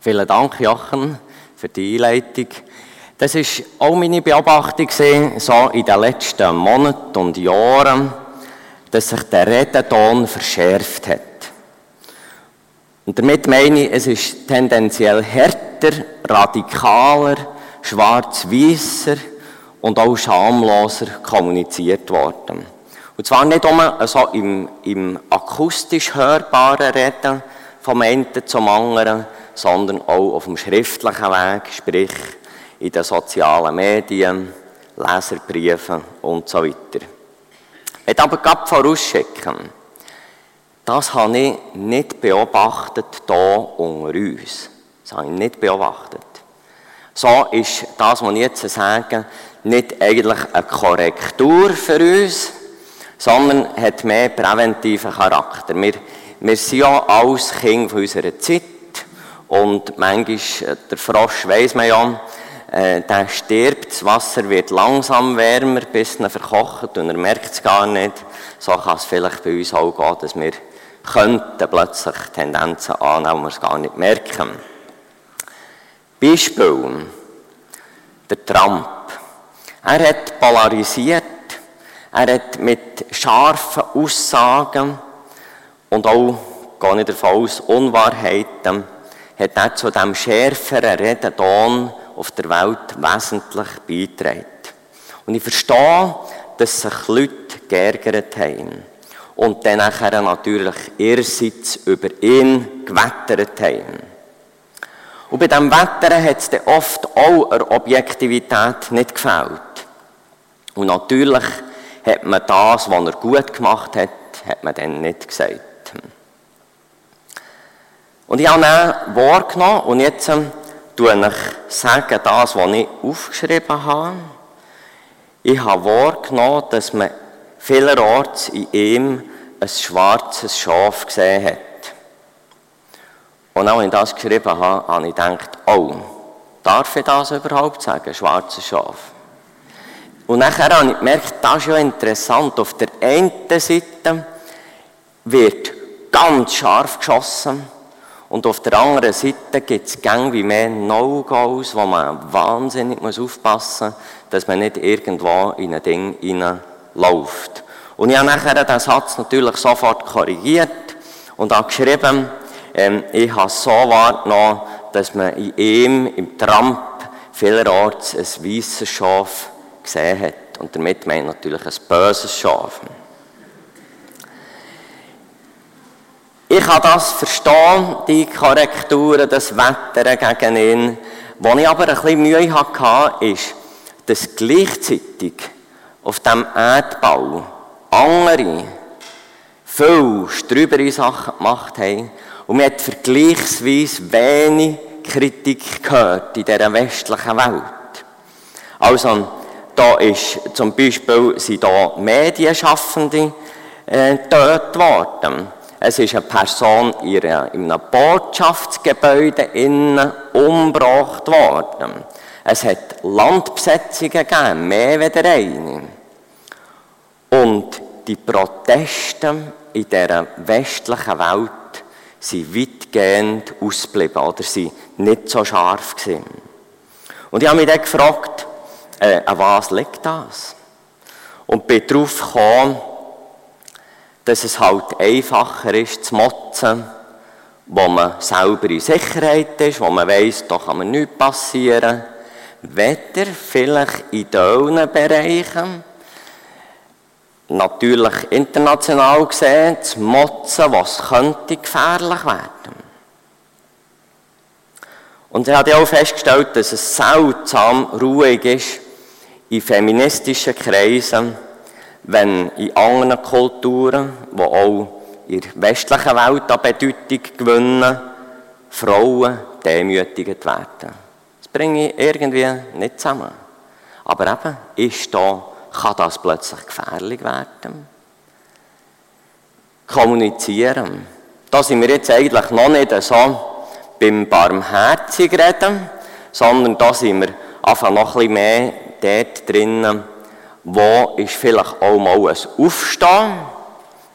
Vielen Dank, Jochen, für die Einleitung. Das ist auch meine Beobachtung so in den letzten Monaten und Jahren, dass sich der Redeton verschärft hat. Und damit meine ich, es ist tendenziell härter, radikaler, schwarz-weißer und auch schamloser kommuniziert worden. Und zwar nicht nur so im, im akustisch hörbaren Reden vom einen zum anderen, sondern auch auf dem schriftlichen Weg, sprich in den sozialen Medien, Leserbriefen und so weiter. Ich möchte aber gerade vorausschicken, das habe ich nicht beobachtet hier unter uns. Das habe ich nicht beobachtet. So ist das, was ich jetzt sage, nicht eigentlich eine Korrektur für uns, sondern hat mehr präventiven Charakter. Wir, wir sind ja alles Kinder unserer Zeit und manchmal, äh, der Frosch weiss man ja, äh, der stirbt, das Wasser wird langsam wärmer, bis er verkocht und er merkt es gar nicht. So kann es vielleicht bei uns auch gehen, dass wir könnten plötzlich Tendenzen annehmen, wo wir es gar nicht merken. Beispiel. Der Trump. Er hat polarisiert, er hat mit scharfen Aussagen und auch, gar nicht davon aus, Unwahrheiten, hat er zu dem schärferen Redeton auf der Welt wesentlich beigetragen. Und ich verstehe, dass sich Leute geärgert haben und dann nachher natürlich ihrerseits über ihn gewettert haben. Und bei diesem Wettern hat es dann oft auch eine Objektivität nicht gefällt. Und natürlich hat man das, was er gut gemacht hat, hat man dann nicht gesagt. Und ich habe dann wahrgenommen und jetzt ähm, tue ich sagen, das, was ich aufgeschrieben habe. Ich habe wahrgenommen, dass man vielerorts in ihm ein schwarzes Schaf gesehen hat. Und auch wenn ich das geschrieben habe, habe ich gedacht, oh, darf ich das überhaupt sagen, schwarzes Schaf? Und nachher habe ich gemerkt, das ist ja interessant. Auf der einen Seite wird ganz scharf geschossen und auf der anderen Seite gibt es gang wie mehr No-Gos, wo man wahnsinnig muss aufpassen muss, dass man nicht irgendwo in ein Ding hineinläuft. Und ich habe nachher den Satz natürlich sofort korrigiert und habe geschrieben, ähm, ich habe so wahrgenommen, dass man in ihm, im Trump, vielerorts ein weißes Schaf gesehen hat. Und damit meine ich natürlich ein böses Schaf. Ich kann das verstehen, die Korrekturen, das Wettern gegen ihn. Wo ich aber ein bisschen Mühe hatte, ist, dass gleichzeitig auf dem Erdbau andere viel strübere Sachen gemacht haben und man hat vergleichsweise wenig Kritik gehört in dieser westlichen Welt. Also, da ist zum Beispiel sind da Medienschaffende äh, getötet worden. Es ist eine Person in einem Botschaftsgebäude innen umgebracht worden. Es hat Landbesetzungen gegeben, mehr als eine. Und die Proteste in dieser westlichen Welt sind weitgehend ausgeblieben oder sind nicht so scharf gewesen. Und ich habe mich dann gefragt, äh, an was liegt das? Und bin darauf gekommen, dass es halt einfacher ist zu motzen, wo man selber in Sicherheit ist, wo man weiss, da kann man nichts passieren. Weder vielleicht in diesen Bereichen, natürlich international gesehen, zu motzen, was könnte gefährlich werden. Und hat ja auch festgestellt, dass es seltsam ruhig ist in feministischen Kreisen, wenn in anderen Kulturen, die auch in der westlichen Welt an Bedeutung gewinnen, Frauen demütigt werden. Das bringe ich irgendwie nicht zusammen. Aber eben, ist da kann das plötzlich gefährlich werden. Kommunizieren. Da sind wir jetzt eigentlich noch nicht so beim barmherzig reden, sondern da sind wir einfach noch ein bisschen mehr dort drinnen, wo ist vielleicht auch mal ein Aufstehen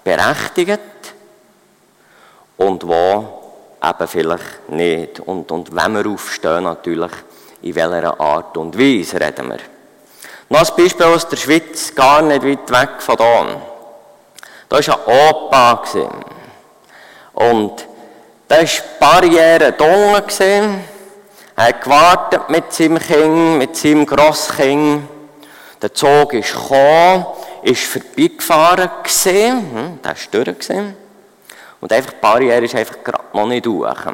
berechtigt und wo eben vielleicht nicht. Und, und wenn wir aufstehen, natürlich, in welcher Art und Weise reden wir. Noch ein Beispiel aus der Schweiz, gar nicht weit weg von hier. Da war ein Opa. Und da war Barriere dunkel. Er hat gewartet mit seinem Kind, mit seinem Grosskind. Der Zug ist gekommen, ist vorbeigefahren gesehen, hm, der ist durch Und einfach die Barriere ist einfach gerade noch nicht durch.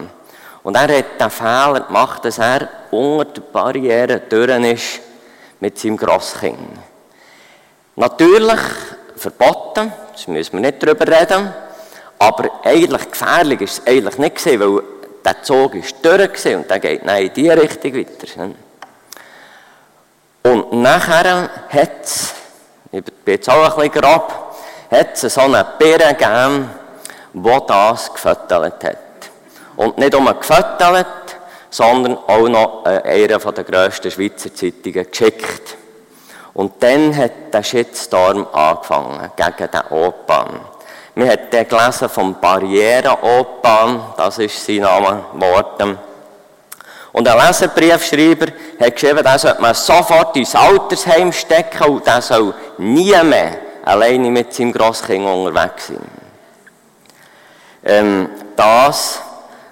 Und er hat den Fehler gemacht, dass er unter der Barriere durch ist mit seinem Grosskind. Natürlich verboten, das müssen wir nicht darüber reden, aber eigentlich gefährlich ist es eigentlich nicht gewesen, weil der Zug ist durch und der geht in die Richtung weiter. Und nachher hat es, ich bin jetzt auch ein bisschen grob, hat es so eine Birne gegeben, die das gefüttert hat. Und nicht nur gefüttert, sondern auch noch äh, einer der grössten Schweizer Zeitungen geschickt. Und dann hat der Shitstorm angefangen gegen den Opa. Wir haben den gelesen vom Barriere-Opa, das ist sein Name geworden. Und ein Leserbriefschreiber hat geschrieben, den sollte man sofort ins Altersheim stecken und der soll nie mehr alleine mit seinem Grosskind unterwegs sein. Ähm, das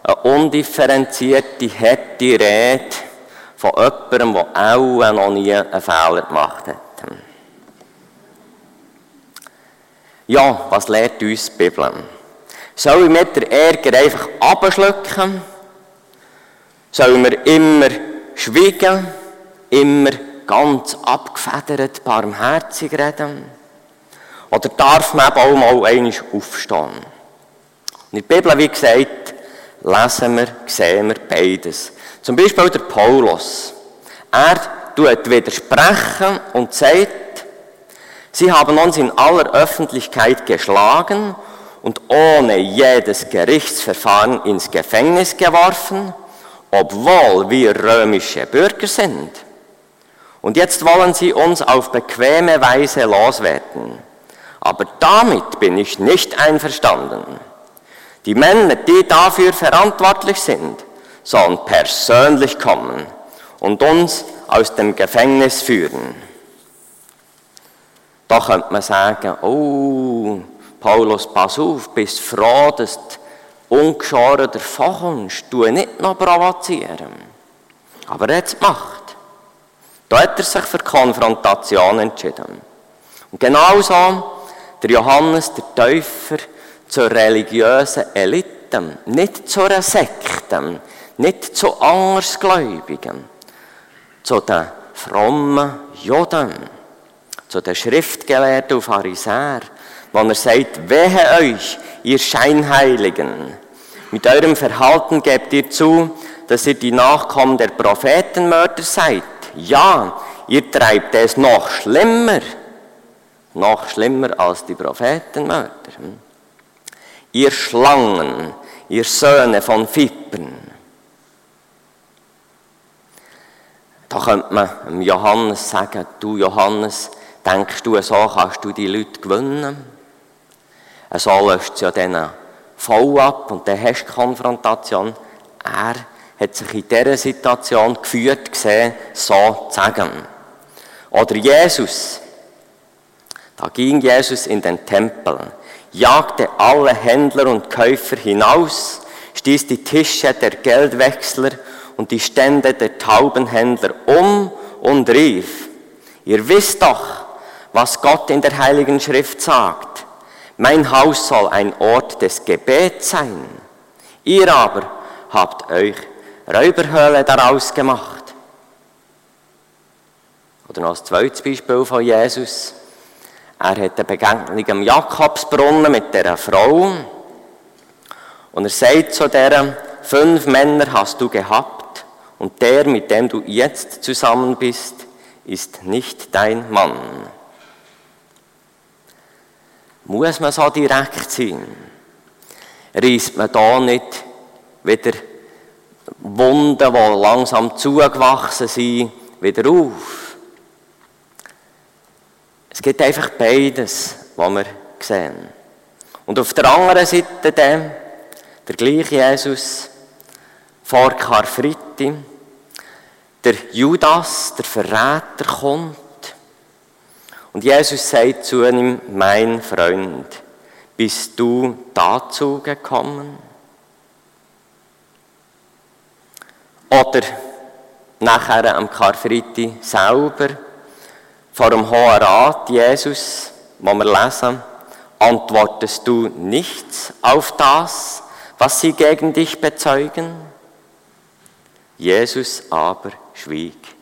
eine undifferenzierte, harte Rede von jemandem, der auch noch nie einen Fehler gemacht hat. Ja, was lehrt uns die Bibel? Sollen wir mit der Ärger einfach abschlucken? Sollen wir immer schweigen? Immer ganz abgefedert, barmherzig reden? Oder darf man eben auch mal einmal aufstehen? Und in der Bibel, wie gesagt, lesen wir, sehen wir beides. Zum Beispiel der Paulus. Er tut widersprechen und sagt, sie haben uns in aller Öffentlichkeit geschlagen und ohne jedes Gerichtsverfahren ins Gefängnis geworfen, obwohl wir römische Bürger sind. Und jetzt wollen sie uns auf bequeme Weise loswerden. Aber damit bin ich nicht einverstanden. Die Männer, die dafür verantwortlich sind, sollen persönlich kommen und uns aus dem Gefängnis führen. Da könnte man sagen, oh, Paulus, pass auf, bist froh, dass du ungeschoren davon kommst, du nicht noch provozieren. Aber er hat es gemacht. Da hat er sich für Konfrontation entschieden. Und genauso der Johannes, der Täufer, zur religiösen Elite, nicht zu einer Sekte, nicht zu Andersgläubigen, zu den frommen Juden, zu den Schriftgelehrten und Pharisäern, wo er sagt, wehe euch, ihr Scheinheiligen, mit eurem Verhalten gebt ihr zu, dass ihr die Nachkommen der Prophetenmörder seid. Ja, ihr treibt es noch schlimmer, noch schlimmer als die Prophetenmörder. Ihr Schlangen, ihr Söhne von Fippen. Da könnte man Johannes sagen, du Johannes, denkst du, so kannst du die Leute gewinnen? So löst es ja dann voll ab und dann hast du Konfrontation. Er hat sich in dieser Situation geführt gesehen, so zu sagen. Oder Jesus. Da ging Jesus in den Tempel jagte alle Händler und Käufer hinaus, stieß die Tische der Geldwechsler und die Stände der Taubenhändler um und rief, ihr wisst doch, was Gott in der Heiligen Schrift sagt. Mein Haus soll ein Ort des Gebets sein. Ihr aber habt euch Räuberhöhle daraus gemacht. Oder noch ein zweites Beispiel von Jesus. Er hat eine Begegnung am Jakobsbrunnen mit dieser Frau. Und er sagt zu der, fünf Männer hast du gehabt und der, mit dem du jetzt zusammen bist, ist nicht dein Mann. Muss man so direkt sein? Reißt man da nicht wieder Wunden, die langsam zugewachsen sind, wieder auf? Es gibt einfach beides, was wir sehen. Und auf der anderen Seite dann, der gleiche Jesus, vor Karfreitag. Der Judas, der Verräter, kommt. Und Jesus sagt zu ihm, mein Freund, bist du dazu gekommen? Oder nachher am Karfreitag selber vor dem Hohen Rat, Jesus, wo wir lesen, antwortest du nichts auf das, was sie gegen dich bezeugen? Jesus aber schwieg.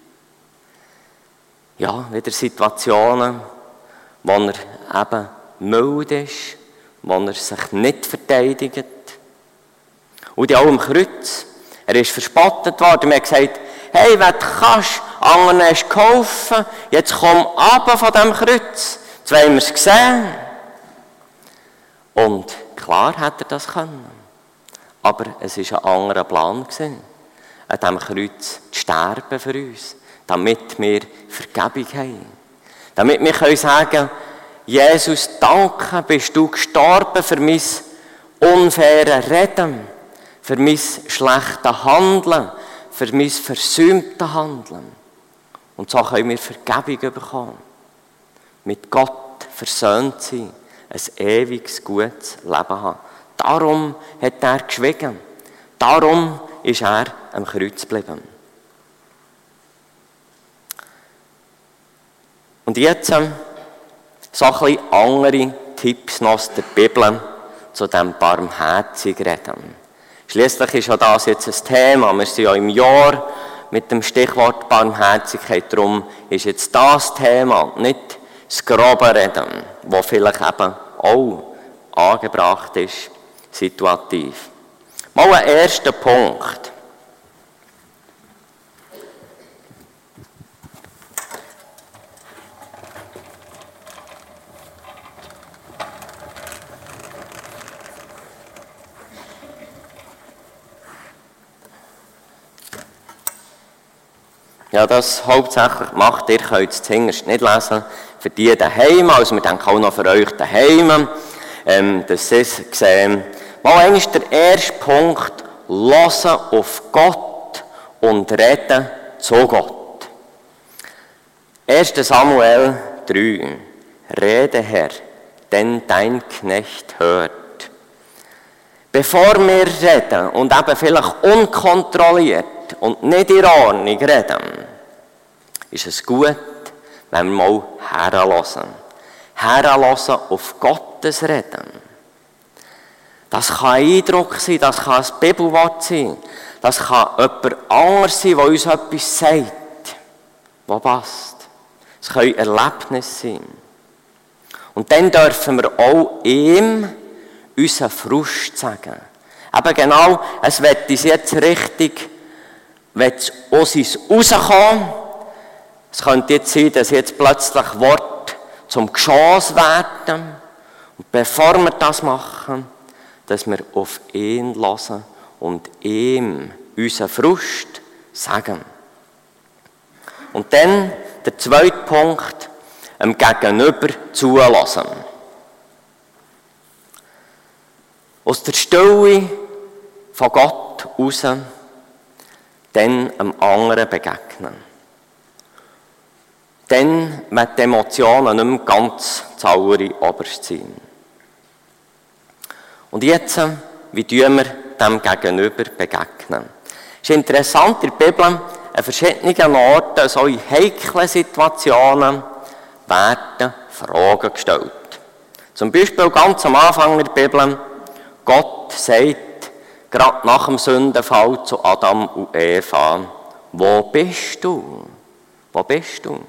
Ja, wieder Situationen, wo er eben mild ist, wo er sich nicht verteidigt. Und auch am Kreuz, er ist verspottet worden, man hat gesagt, hey, du kannst, anderen hast geholfen, jetzt komm ab von dem Kreuz. Jetzt wollen wir es sehen. Und klar hätte er das können. Aber es war ein anderer Plan. An diesem Kreuz zu sterben für uns, damit wir Vergebung haben. Damit wir können sagen Jesus, danke, bist du gestorben für mein unfaires Reden, für mein schlechtes Handeln, für mein versäumtes Handeln. Und so können wir Vergebung bekommen. Mit Gott versöhnt sein, ein ewiges, gutes Leben haben. Darum hat er geschwiegen. Darum ist er am Kreuz geblieben. Und jetzt ähm, so ein bisschen andere Tipps noch aus der Bibel zu diesem barmherzig reden. Schließlich ist ja das jetzt ein Thema. Wir sind ja im Jahr mit dem Stichwort Barmherzigkeit. Darum ist jetzt das Thema, nicht das grobe Reden, das vielleicht eben auch angebracht ist, situativ. Mal ein erster Punkt. Ja, das hauptsächlich macht, ihr könnt es zuhinterst nicht lesen, für die daheim, also wir denken auch noch für euch daheim, ähm, dass sie es sehen. Mal einmal der erste Punkt, hören auf Gott und reden zu Gott. 1. Samuel 3. Rede, Herr, denn dein Knecht hört. Bevor wir reden und eben vielleicht unkontrolliert und nicht in Ordnung reden, ist es gut, wenn wir mal herlassen. Herlassen auf Gottes Reden. Das kann ein Eindruck sein, das kann ein Bibelwort sein, das kann jemand anderes sein, der uns etwas sagt, was passt. Es können Erlebnisse sein. Und dann dürfen wir auch ihm unseren Frust sagen. Aber genau, es wird uns jetzt richtig, wird aus uns rauskommen. Es könnte jetzt sein, dass jetzt plötzlich Wort zum Geschoss werden. Und bevor wir das machen, dass wir auf ihn lassen und ihm unseren Frust sagen. Und dann der zweite Punkt, dem Gegenüber zulassen. Aus der Stille von Gott raus, dann einem anderen begegnen. Dann, wenn die Emotionen nicht mehr ganz zaure oberst sind. Und jetzt, wie tun wir dem Gegenüber begegnen? Es ist interessant, in der Bibel, an verschiedenen Orten, so in heiklen Situationen, werden Fragen gestellt. Zum Beispiel ganz am Anfang der Bibel, Gott sagt, gerade nach dem Sündenfall zu Adam und Eva, wo bist du? Wo bist du?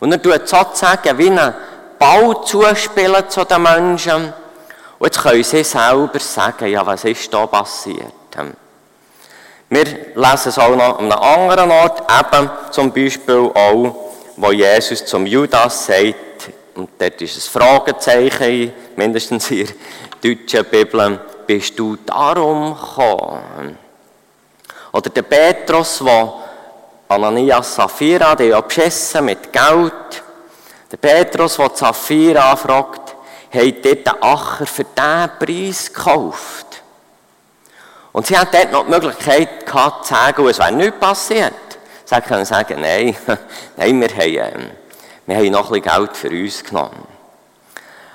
Und er tut sozusagen wie einen Ball zuspielen zu den Menschen. Und jetzt können sie selber sagen, ja, was ist da passiert? Wir lesen es auch noch an einem anderen Ort, eben zum Beispiel auch, wo Jesus zum Judas sagt, und dort ist ein Fragezeichen, mindestens in der deutschen Bibel, bist du darum gekommen? Oder der Petrus, der Ananias Sapphira, die ja beschissen mit Geld. Der Petrus, der Sapphira fragt, hat dort den Acher für diesen Preis gekauft. Und sie hat dort noch die Möglichkeit gehabt, zu sagen, es wäre nichts passiert. Sie können sagen, nein, nein, wir haben, ähm, wir haben noch ein bisschen Geld für uns genommen.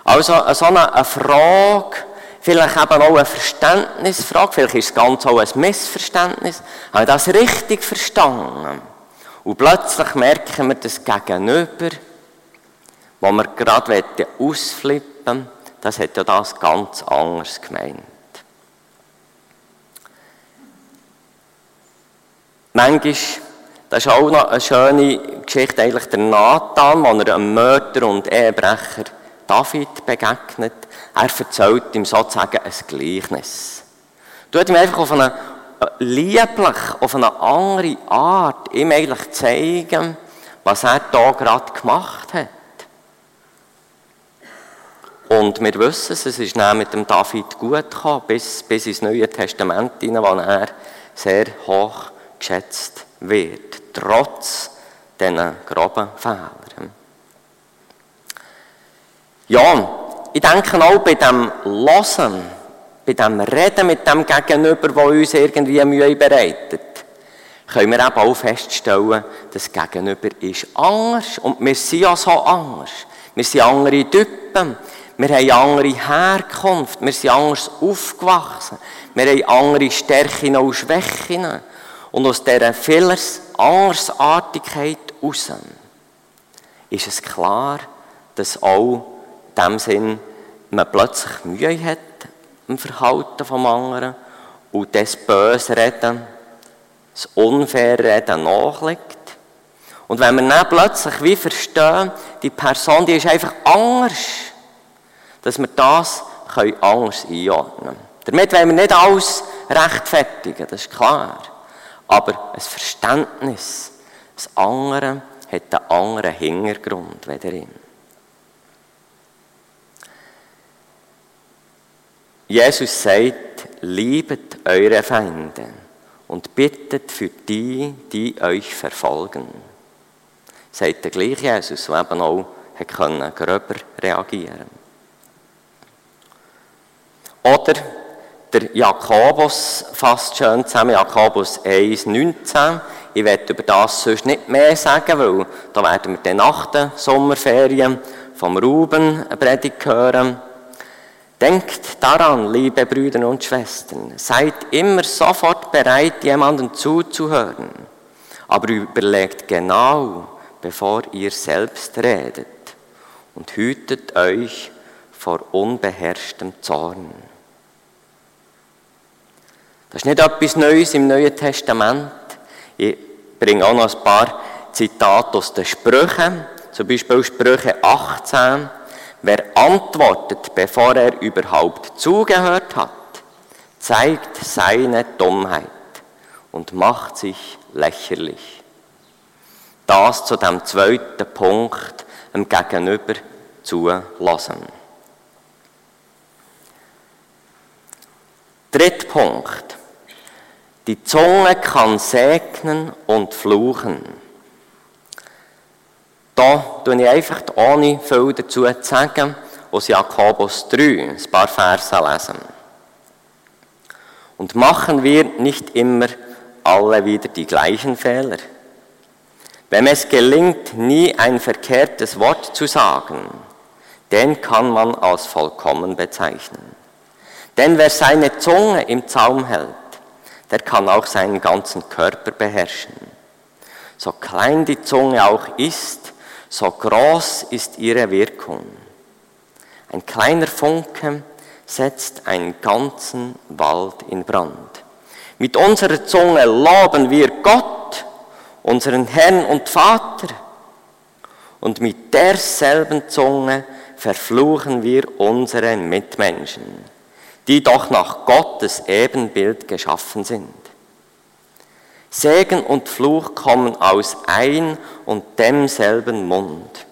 Also so eine Frage, vielleicht eben auch eine Verständnisfrage, vielleicht ist es ganz auch ein Missverständnis. Habe ich das richtig verstanden? Und plötzlich merken wir das Gegenüber, wo wir gerade ausflippen das hat ja das ganz anders gemeint. Manchmal, das ist auch noch eine schöne Geschichte, eigentlich der Nathan, wo er einem Mörder und Ehebrecher David begegnet. Er erzählt ihm sozusagen ein Gleichnis. Du ihm einfach auf eine äh, lieblich, auf eine andere Art ihm eigentlich zeigen, was er da gerade gemacht hat. Und wir wissen es, es ist mit dem David gut gekommen, bis, bis ins Neue Testament hinein, wo er sehr hoch geschätzt wird, trotz diesen groben Fehlern. Ja, ich denke auch bei dem Losen, bei dem Reden mit dem Gegenüber, das uns irgendwie Mühe bereitet, können wir eben auch feststellen, das Gegenüber ist anders und wir sind ja so anders. Wir sind andere Typen. Wir haben andere Herkunft, wir sind anders aufgewachsen, wir haben andere Stärken und Schwächen. Und aus dieser Fehlers Andersartigkeit heraus ist es klar, dass auch in dem Sinn man plötzlich Mühe hat im Verhalten vom anderen und das böse Reden, das unfaire Reden nachliegt. Und wenn wir dann plötzlich wie verstehen, die Person, die ist einfach anders, dass wir das anders einordnen können. Damit wollen wir nicht alles rechtfertigen, das ist klar. Aber ein Verständnis, das andere hat einen anderen Hintergrund wie in. Jesus sagt, liebet eure Feinde und bittet für die, die euch verfolgen. Sagt der gleiche Jesus, der eben auch gröber reagieren. Oder der Jakobus fasst schön zusammen, Jakobus 1, 19. Ich werde über das sonst nicht mehr sagen, weil da werden wir dann nach den Sommerferien vom Ruben eine Predigt hören. Denkt daran, liebe Brüder und Schwestern, seid immer sofort bereit, jemandem zuzuhören, aber überlegt genau, bevor ihr selbst redet und hütet euch vor unbeherrschtem Zorn. Das ist nicht etwas Neues im Neuen Testament. Ich bringe auch noch ein paar Zitate aus den Sprüchen, zum Beispiel Sprüche 18. Wer antwortet, bevor er überhaupt zugehört hat, zeigt seine Dummheit und macht sich lächerlich. Das zu dem zweiten Punkt, dem Gegenüber zulassen. Dritter Punkt. Die Zunge kann segnen und fluchen. Da tue ich einfach ohne viel dazu zu sagen, aus Jakobus 3 ein paar Verse lesen. Und machen wir nicht immer alle wieder die gleichen Fehler? Wenn es gelingt, nie ein verkehrtes Wort zu sagen, den kann man als vollkommen bezeichnen. Denn wer seine Zunge im Zaum hält, der kann auch seinen ganzen Körper beherrschen. So klein die Zunge auch ist, so groß ist ihre Wirkung. Ein kleiner Funke setzt einen ganzen Wald in Brand. Mit unserer Zunge loben wir Gott, unseren Herrn und Vater. Und mit derselben Zunge verfluchen wir unsere Mitmenschen die doch nach Gottes Ebenbild geschaffen sind. Segen und Fluch kommen aus ein und demselben Mund.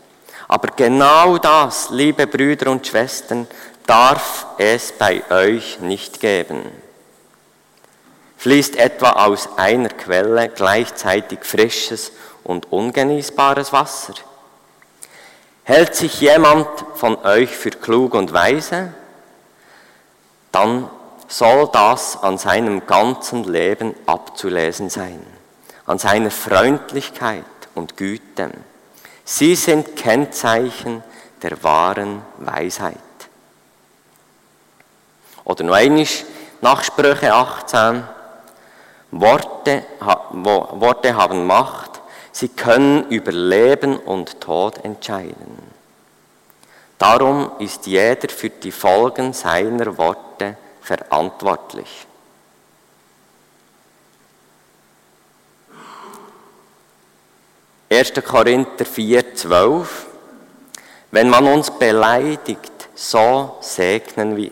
Aber genau das, liebe Brüder und Schwestern, darf es bei euch nicht geben. Fließt etwa aus einer Quelle gleichzeitig frisches und ungenießbares Wasser? Hält sich jemand von euch für klug und weise? dann soll das an seinem ganzen Leben abzulesen sein, an seiner Freundlichkeit und Güte. Sie sind Kennzeichen der wahren Weisheit. Oder noch einmal, nach Sprüche 18, Worte, Worte haben Macht, sie können über Leben und Tod entscheiden. Darum ist jeder für die Folgen seiner Worte verantwortlich. Erster Korinther 4, 12. Wenn man uns beleidigt, so segnen wir.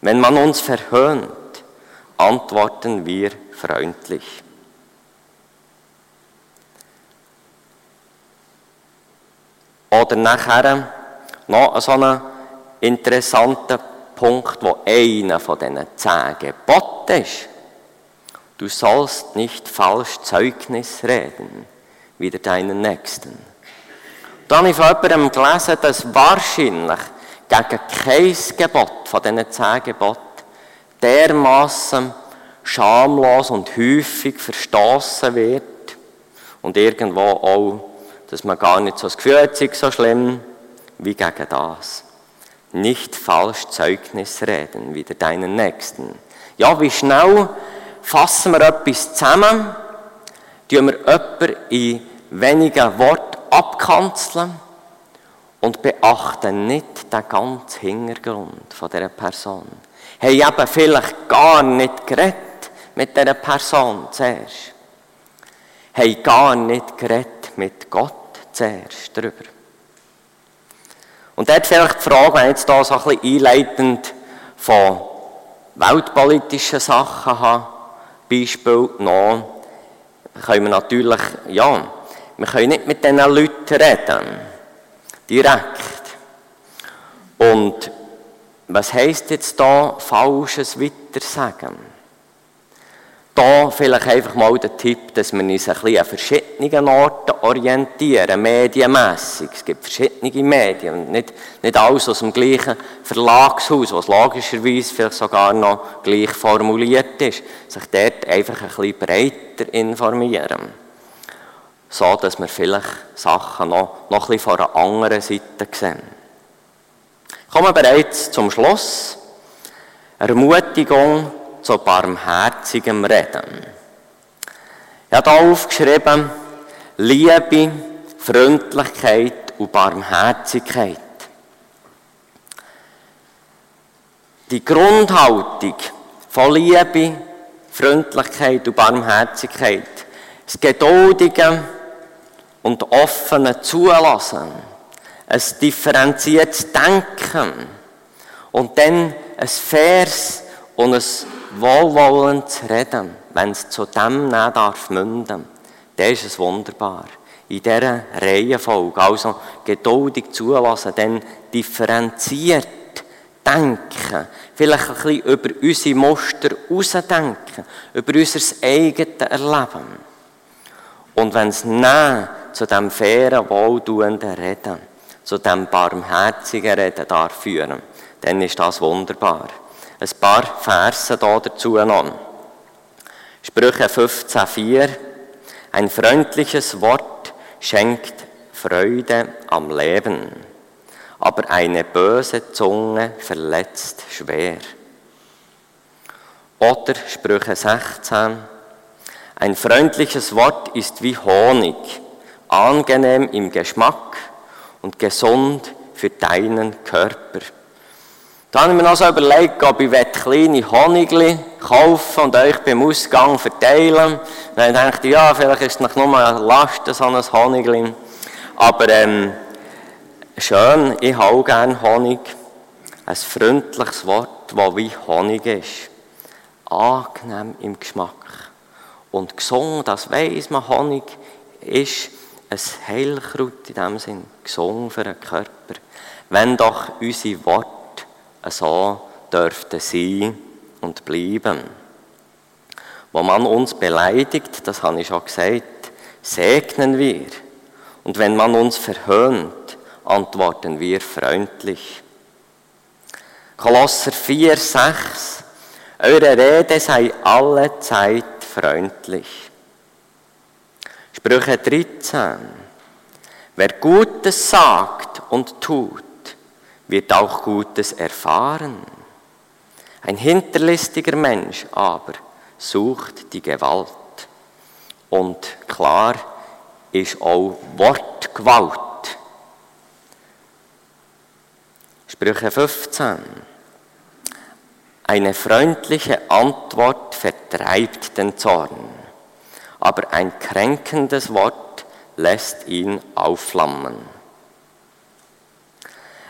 Wenn man uns verhöhnt, antworten wir freundlich. Oder nachher noch so einen interessanten Punkt, wo einer von diesen zehn Geboten ist. Du sollst nicht falsch Zeugnis reden, wieder deinen Nächsten. Dann habe ich von jemandem gelesen, dass wahrscheinlich gegen kein Gebot von diesen zehn Geboten dermaßen schamlos und häufig verstoßen wird und irgendwo auch, dass man gar nicht so das Gefühl hat, sei so schlimm, wie gegen das. Nicht falsch Zeugnis reden, wieder deinen Nächsten. Ja, wie schnell fassen wir etwas zusammen, tun wir jemanden in wenigen Worten abkanzeln und beachten nicht den ganzen Hintergrund von dieser Person. Haben eben vielleicht gar nicht geredet mit dieser Person zuerst. Haben gar nicht geredet mit Gott zuerst darüber. Und dort vielleicht die Frage, wenn ich jetzt hier so ein bisschen einleitend von weltpolitischen Sachen habe, Beispiel noch, können wir natürlich, ja, wir können nicht mit diesen Leuten reden. Direkt. Und was heisst jetzt da Falsches weitersagen? Da vielleicht einfach mal der Tipp, dass wir uns ein bisschen an verschiedenen Orten orientieren, medienmässig. Es gibt verschiedene Medien und nicht, nicht alles aus dem gleichen Verlagshaus, was logischerweise vielleicht sogar noch gleich formuliert ist. Sich dort einfach ein bisschen breiter informieren. So, dass wir vielleicht Sachen noch, noch ein bisschen von einer anderen Seite sehen. Kommen wir bereits zum Schluss. Ermutigung zu barmherzigem Reden. Ich habe hier aufgeschrieben, Liebe, Freundlichkeit und Barmherzigkeit. Die Grundhaltung von Liebe, Freundlichkeit und Barmherzigkeit, das geduldige und offene Zulassen, ein differenziertes Denken und dann ein faires und ein wohlwollendes Reden, wenn es zu dem nicht darf münden, dann ist es wunderbar. In dieser Reihenfolge, also geduldig zulassen, dann differenziert denken, vielleicht ein bisschen über unsere Muster ausdenken, über unser eigenes Erleben. Und wenn es nicht zu dem fairen, wohltuenden Reden, zu dem barmherzigen Reden darf führen, dann ist das wunderbar. Ein paar Verse dazu noch. Sprüche 15,4 Ein freundliches Wort schenkt Freude am Leben, aber eine böse Zunge verletzt schwer. Oder Sprüche 16 Ein freundliches Wort ist wie Honig, angenehm im Geschmack und gesund für deinen Körper. Da habe ich mir noch so überlegt, ob ich kleine Honigli kaufen und euch beim Ausgang verteilen. Dann dachte ich, ja, vielleicht ist es noch nur eine Last, so ein Honigli. Aber ähm, schön, ich habe gerne Honig. Ein freundliches Wort, das wie Honig ist. Angenehm im Geschmack. Und gesungen, das weiss man, Honig ist ein Heilkraut in dem Sinn, gesungen für den Körper. Wenn doch unsere Worte so dürfte sein und bleiben. Wo man uns beleidigt, das habe ich schon gesagt, segnen wir. Und wenn man uns verhöhnt, antworten wir freundlich. Kolosser 4, 6. Eure Rede sei alle Zeit freundlich. Sprüche 13. Wer Gutes sagt und tut, wird auch Gutes erfahren. Ein hinterlistiger Mensch aber sucht die Gewalt. Und klar ist auch Wortgewalt. Sprüche 15. Eine freundliche Antwort vertreibt den Zorn, aber ein kränkendes Wort lässt ihn aufflammen.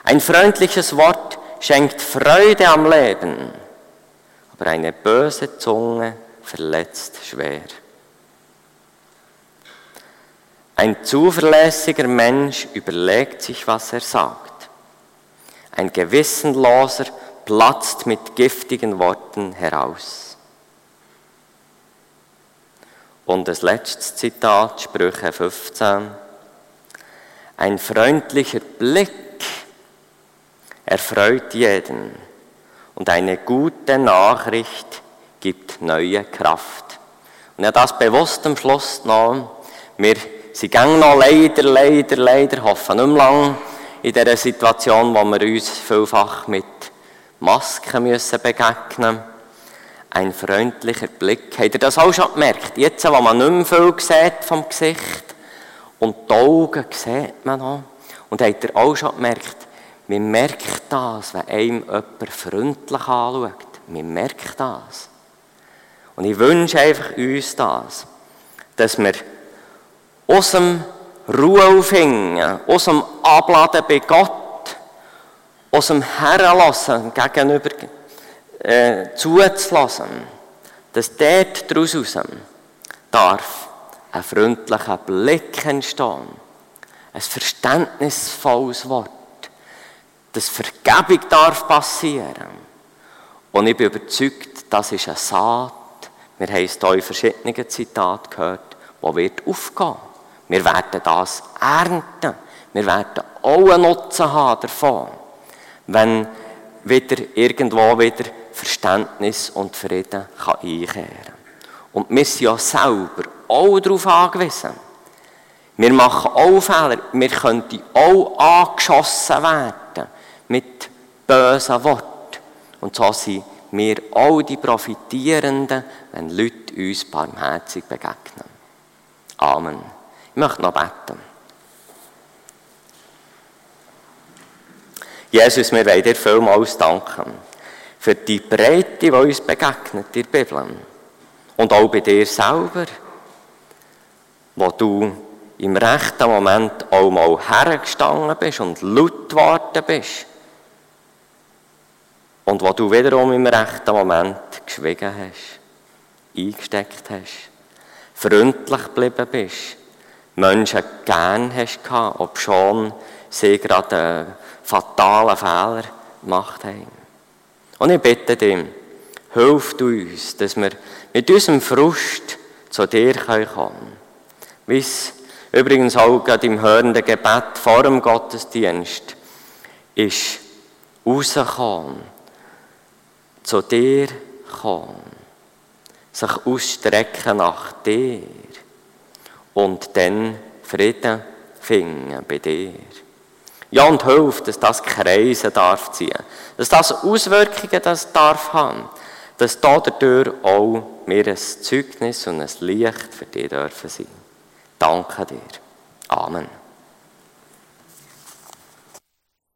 Ein freundliches Wort schenkt Freude am Leben, aber eine böse Zunge verletzt schwer. Ein zuverlässiger Mensch überlegt sich, was er sagt. Ein Gewissenloser platzt mit giftigen Worten heraus. Und das letzte Zitat, Sprüche 15. Ein freundlicher Blick erfreut jeden und eine gute Nachricht gibt neue Kraft. Und ja, das bewusst am Schluss noch. Wir sind gehen noch leider, leider, leider, hoffen nicht mehr lang in dieser Situation, wo wir uns vielfach mit Masken müssen begegnen Ein freundlicher Blick. Habt ihr das auch schon gemerkt? Jetzt, wo man nicht mehr viel sieht vom Gesicht und die Augen sieht man noch. Und habt ihr auch schon gemerkt, man merkt das, wenn einem jemand freundlich anschaut. Man merkt das. Und ich wünsche einfach uns das, dass wir aus dem Ruhe aus dem Abladen bei Gott, aus dem Herrenlassen gegenüber äh, zuzulassen, dass dort daraus darf ein freundlicher Blick entstehen, ein verständnisvolles Wort, dass Vergebung darf passieren. Und ich bin überzeugt, das ist eine Saat, wir haben es hier in verschiedenen Zitaten gehört, die wird aufgehen. Wir werden das ernten. Wir werden auch einen Nutzen haben davon wenn wieder irgendwo wieder Verständnis und Frieden kann einkehren kann. Und wir sind ja selber auch darauf angewiesen. Wir machen auch Fehler. Wir könnten auch angeschossen werden mit bösen Worten. Und so sind wir auch die Profitierenden, wenn Leute uns barmherzig begegnen. Amen. Ich möchte noch beten. Jesus, wir wollen dir vielmals danken für die Breite, die uns begegnet in der Bibel. Und auch bei dir selber, wo du im rechten Moment auch mal hergestanden bist und laut geworden bist. Und wo du wiederum im rechten Moment geschwiegen hast, eingesteckt hast, freundlich geblieben bist, Menschen gern hast gehabt, ob schon sie gerade fatalen Fehler gemacht haben. Und ich bitte dich, hilf uns, dass wir mit unserem Frust zu dir kommen können. Wie es übrigens auch gerade im hörenden Gebet vor dem Gottesdienst ist, rauskommen, zu dir kommen, sich ausstrecken nach dir und dann Frieden finden bei dir. Ja, und hilft, dass das Kreisen darf ziehen. Dass das Auswirkungen das darf haben. Dass da dadurch auch wir ein Zeugnis und ein Licht für dich dürfen sein. Danke dir. Amen.